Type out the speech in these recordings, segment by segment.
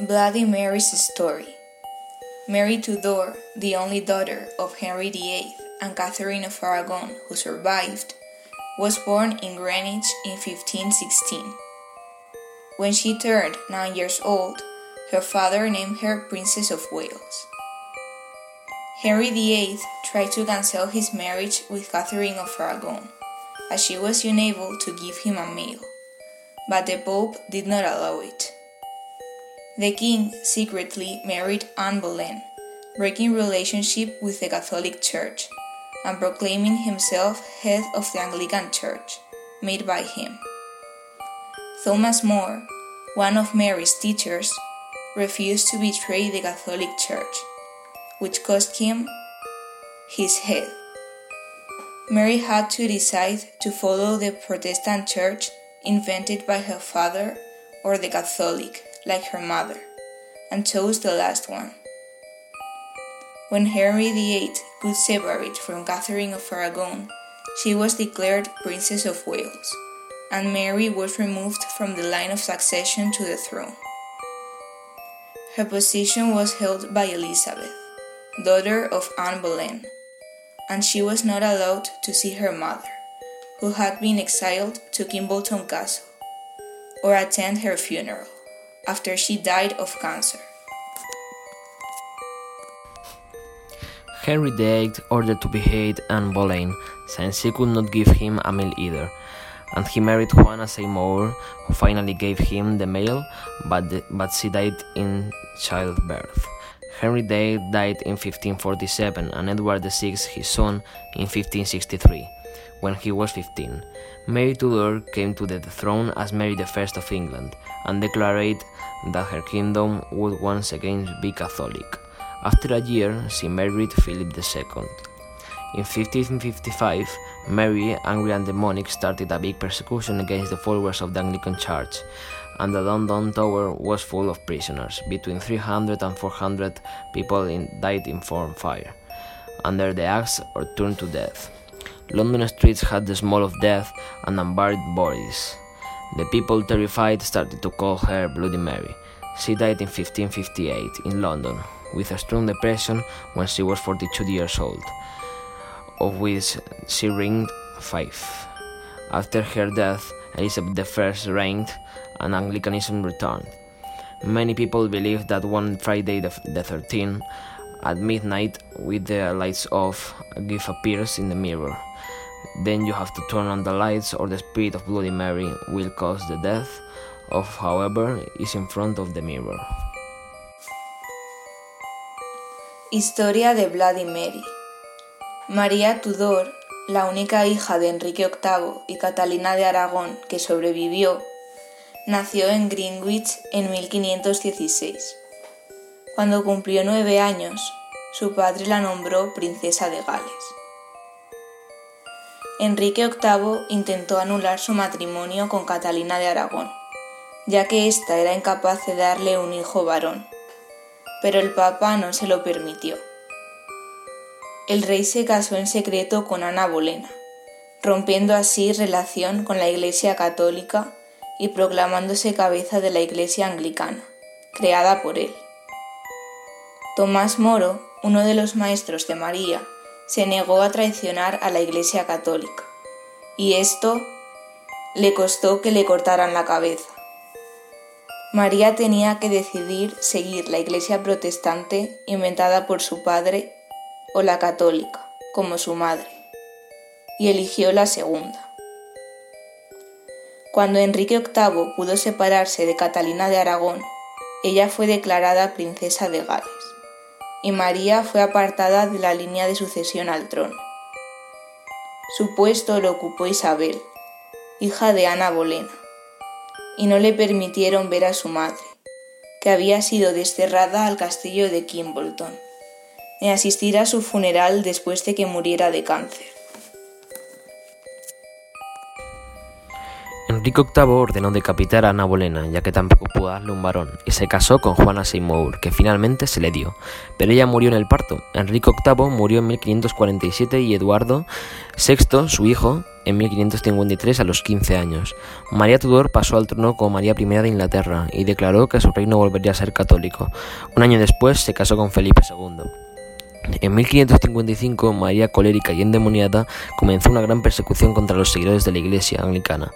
Bloody Mary's story. Mary Tudor, the only daughter of Henry VIII and Catherine of Aragon, who survived, was born in Greenwich in 1516. When she turned nine years old, her father named her Princess of Wales. Henry VIII tried to cancel his marriage with Catherine of Aragon, as she was unable to give him a male, but the Pope did not allow it. The king secretly married Anne Boleyn, breaking relationship with the Catholic Church and proclaiming himself head of the Anglican Church, made by him. Thomas More, one of Mary's teachers, refused to betray the Catholic Church, which cost him his head. Mary had to decide to follow the Protestant Church invented by her father or the Catholic like her mother, and chose the last one. When Henry VIII could separate from Catherine of Aragon, she was declared Princess of Wales, and Mary was removed from the line of succession to the throne. Her position was held by Elizabeth, daughter of Anne Boleyn, and she was not allowed to see her mother, who had been exiled to Kimbolton Castle, or attend her funeral after she died of cancer. Henry VIII ordered to behead Anne Boleyn, since she could not give him a meal either, and he married Juana Seymour, who finally gave him the male, but, the, but she died in childbirth. Henry VIII died in 1547 and Edward VI, his son, in 1563, when he was 15. Mary Tudor came to the throne as Mary I of England and declared that her kingdom would once again be Catholic. After a year, she married Philip II. In 1555, Mary, angry and demonic, started a big persecution against the followers of the Anglican Church, and the London Tower was full of prisoners. Between 300 and 400 people in, died in form fire, under the axe or turned to death. London streets had the smell of death and unburied bodies. The people, terrified, started to call her Bloody Mary. She died in 1558 in London with a strong depression when she was 42 years old, of which she reigned five. After her death, Elizabeth I reigned and Anglicanism returned. Many people believe that one Friday the, 13th at midnight with the lights off, a gift appears in the mirror. Then you have to turn on the lights or the spirit of Bloody Mary will cause the death of whoever is in front of the mirror. Historia de Bloody Mary María Tudor, la única hija de Enrique VIII y Catalina de Aragón que sobrevivió, nació en Greenwich en 1516. Cuando cumplió nueve años, su padre la nombró princesa de Gales. Enrique VIII intentó anular su matrimonio con Catalina de Aragón, ya que ésta era incapaz de darle un hijo varón, pero el Papa no se lo permitió. El rey se casó en secreto con Ana Bolena, rompiendo así relación con la Iglesia católica y proclamándose cabeza de la Iglesia anglicana, creada por él. Tomás Moro, uno de los maestros de María, se negó a traicionar a la Iglesia católica, y esto le costó que le cortaran la cabeza. María tenía que decidir seguir la Iglesia protestante inventada por su padre o la católica, como su madre, y eligió la segunda. Cuando Enrique VIII pudo separarse de Catalina de Aragón, ella fue declarada princesa de Gales y María fue apartada de la línea de sucesión al trono. Su puesto lo ocupó Isabel, hija de Ana Bolena, y no le permitieron ver a su madre, que había sido desterrada al castillo de Kimbolton, ni asistir a su funeral después de que muriera de cáncer. Enrique VIII ordenó decapitar a Ana Bolena, ya que tampoco pudo darle un varón, y se casó con Juana Seymour, que finalmente se le dio, pero ella murió en el parto. Enrique VIII murió en 1547 y Eduardo VI, su hijo, en 1553 a los 15 años. María Tudor pasó al trono como María I de Inglaterra y declaró que su reino volvería a ser católico. Un año después se casó con Felipe II. En 1555, María colérica y endemoniada comenzó una gran persecución contra los seguidores de la Iglesia anglicana,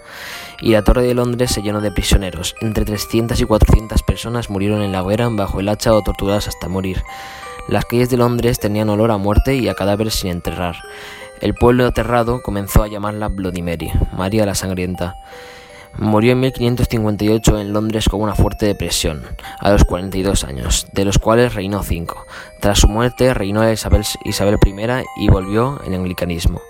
y la Torre de Londres se llenó de prisioneros. Entre 300 y 400 personas murieron en la hoguera bajo el hacha o torturadas hasta morir. Las calles de Londres tenían olor a muerte y a cadáveres sin enterrar. El pueblo aterrado comenzó a llamarla Bloody Mary, María la Sangrienta. Murió en 1558 en Londres con una fuerte depresión, a los 42 años, de los cuales reinó cinco. Tras su muerte reinó Isabel, Isabel I y volvió el anglicanismo.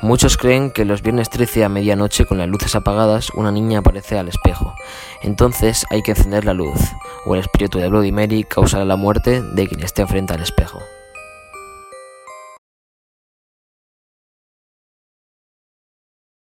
Muchos creen que los viernes 13 a medianoche con las luces apagadas una niña aparece al espejo. Entonces hay que encender la luz, o el espíritu de Bloody Mary causará la muerte de quien esté frente al espejo.